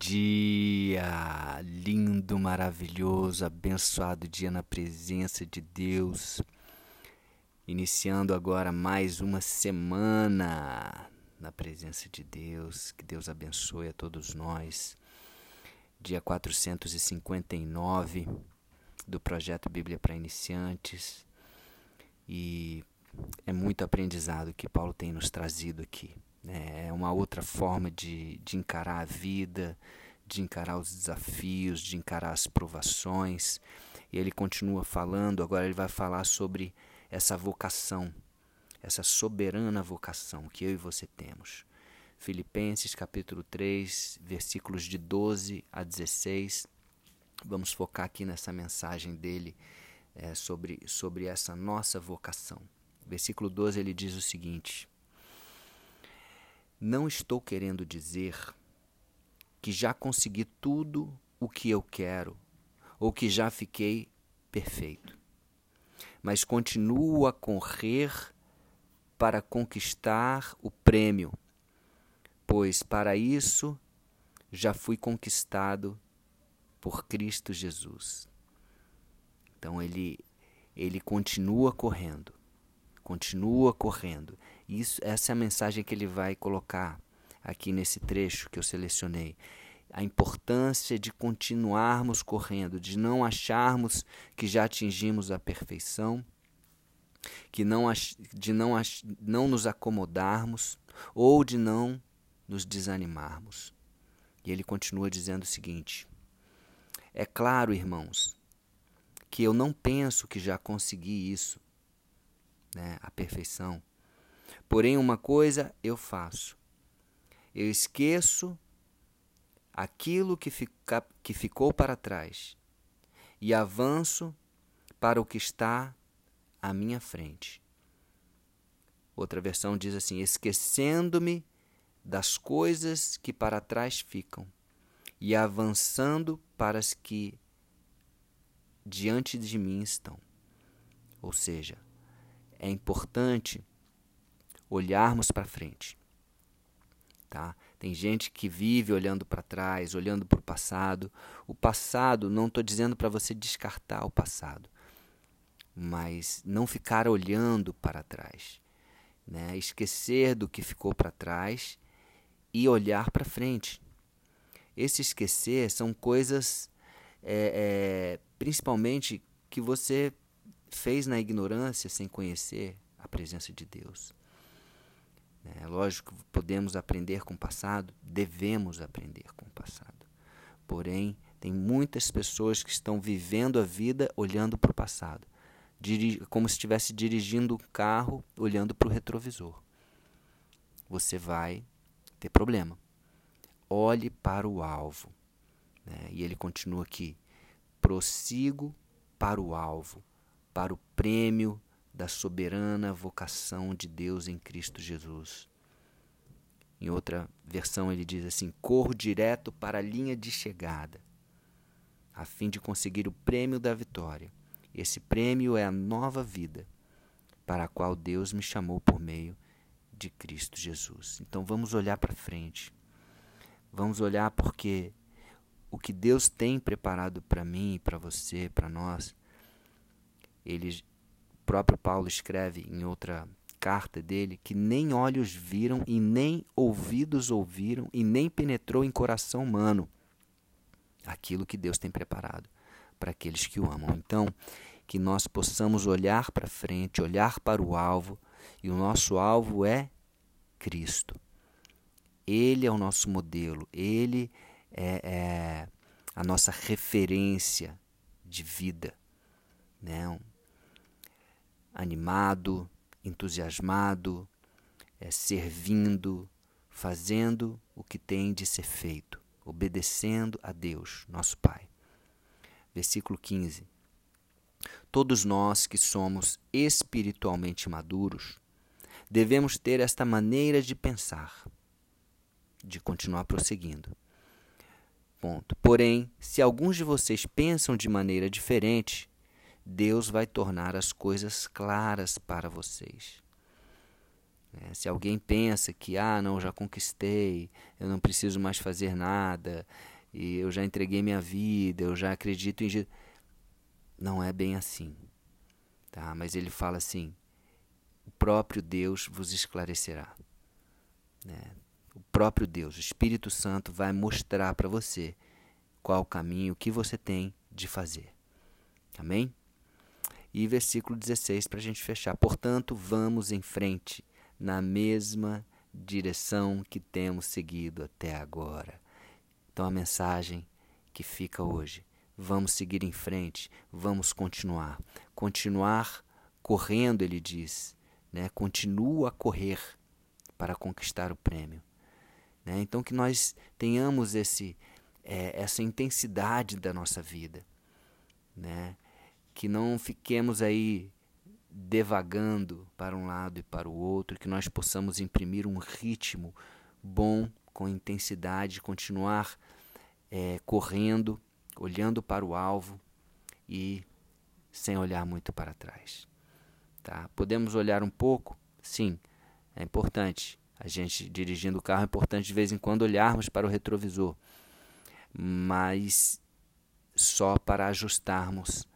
dia! Lindo, maravilhoso, abençoado dia na presença de Deus. Iniciando agora mais uma semana na presença de Deus. Que Deus abençoe a todos nós. Dia 459 do projeto Bíblia para Iniciantes. E é muito aprendizado que Paulo tem nos trazido aqui. É uma outra forma de, de encarar a vida, de encarar os desafios, de encarar as provações. E ele continua falando, agora ele vai falar sobre essa vocação, essa soberana vocação que eu e você temos. Filipenses capítulo 3, versículos de 12 a 16. Vamos focar aqui nessa mensagem dele é, sobre, sobre essa nossa vocação. Versículo 12 ele diz o seguinte: não estou querendo dizer que já consegui tudo o que eu quero ou que já fiquei perfeito, mas continuo a correr para conquistar o prêmio, pois para isso já fui conquistado por Cristo Jesus. Então ele ele continua correndo, continua correndo. Isso, essa é a mensagem que ele vai colocar aqui nesse trecho que eu selecionei. A importância de continuarmos correndo, de não acharmos que já atingimos a perfeição, que não, de não, não nos acomodarmos ou de não nos desanimarmos. E ele continua dizendo o seguinte: É claro, irmãos, que eu não penso que já consegui isso, né, a perfeição. Porém, uma coisa eu faço: eu esqueço aquilo que, fica, que ficou para trás e avanço para o que está à minha frente. Outra versão diz assim: esquecendo-me das coisas que para trás ficam e avançando para as que diante de mim estão. Ou seja, é importante olharmos para frente. Tá? Tem gente que vive olhando para trás, olhando para o passado. O passado, não estou dizendo para você descartar o passado, mas não ficar olhando para trás. Né? Esquecer do que ficou para trás e olhar para frente. Esse esquecer são coisas, é, é, principalmente, que você fez na ignorância sem conhecer a presença de Deus. É lógico que podemos aprender com o passado, devemos aprender com o passado. Porém, tem muitas pessoas que estão vivendo a vida olhando para o passado, como se estivesse dirigindo um carro olhando para o retrovisor. Você vai ter problema. Olhe para o alvo. Né? E ele continua aqui: prossigo para o alvo, para o prêmio da soberana vocação de Deus em Cristo Jesus. Em outra versão, ele diz assim: corro direto para a linha de chegada, a fim de conseguir o prêmio da vitória. Esse prêmio é a nova vida, para a qual Deus me chamou por meio de Cristo Jesus. Então vamos olhar para frente. Vamos olhar porque o que Deus tem preparado para mim, para você, para nós, ele próprio Paulo escreve em outra carta dele que nem olhos viram e nem ouvidos ouviram e nem penetrou em coração humano aquilo que Deus tem preparado para aqueles que o amam. Então, que nós possamos olhar para frente, olhar para o alvo, e o nosso alvo é Cristo. Ele é o nosso modelo, ele é, é a nossa referência de vida. Né? Animado, entusiasmado, é, servindo, fazendo o que tem de ser feito, obedecendo a Deus, nosso Pai. Versículo 15. Todos nós que somos espiritualmente maduros devemos ter esta maneira de pensar, de continuar prosseguindo. Ponto. Porém, se alguns de vocês pensam de maneira diferente, Deus vai tornar as coisas claras para vocês. É, se alguém pensa que, ah, não, já conquistei, eu não preciso mais fazer nada, e eu já entreguei minha vida, eu já acredito em Jesus. Não é bem assim. Tá? Mas ele fala assim: o próprio Deus vos esclarecerá. Né? O próprio Deus, o Espírito Santo, vai mostrar para você qual o caminho, que você tem de fazer. Amém? E versículo 16 para a gente fechar. Portanto, vamos em frente na mesma direção que temos seguido até agora. Então, a mensagem que fica hoje: vamos seguir em frente, vamos continuar. Continuar correndo, ele diz. Né? Continua a correr para conquistar o prêmio. Né? Então, que nós tenhamos esse, é, essa intensidade da nossa vida. Né? Que não fiquemos aí devagando para um lado e para o outro, que nós possamos imprimir um ritmo bom, com intensidade, continuar é, correndo, olhando para o alvo e sem olhar muito para trás. Tá? Podemos olhar um pouco? Sim, é importante. A gente dirigindo o carro é importante de vez em quando olharmos para o retrovisor, mas só para ajustarmos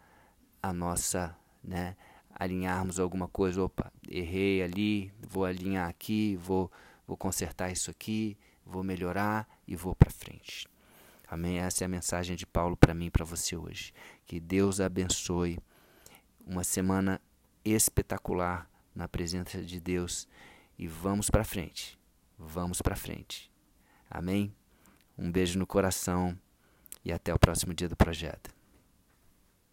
a nossa, né, alinharmos alguma coisa, opa, errei ali, vou alinhar aqui, vou vou consertar isso aqui, vou melhorar e vou para frente. Amém. Essa é a mensagem de Paulo para mim e para você hoje. Que Deus abençoe uma semana espetacular na presença de Deus e vamos para frente. Vamos para frente. Amém. Um beijo no coração e até o próximo dia do projeto.